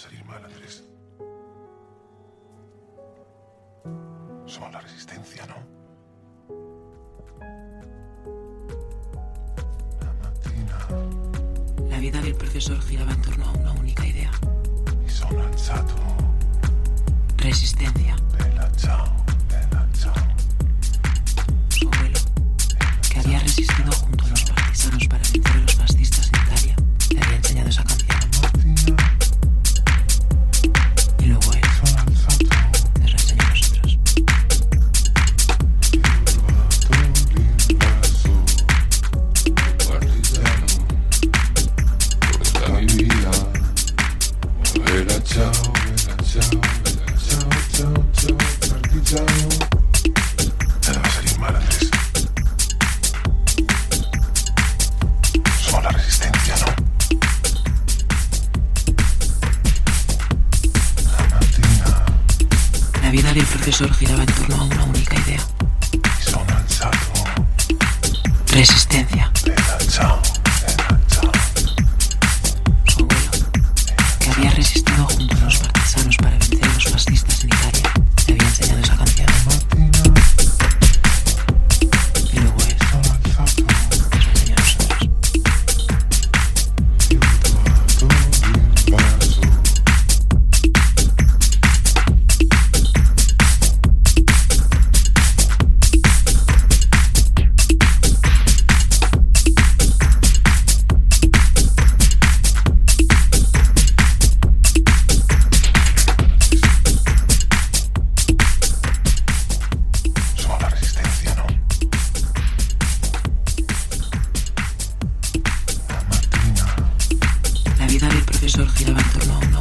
salir mal, Andrés. Somos la resistencia, ¿no? La vida del profesor giraba en torno a una única idea. Resistencia. Su abuelo, que había resistido junto a los partisanos para La vida del profesor giraba en torno a una única idea. Resistencia. ascensor giraba en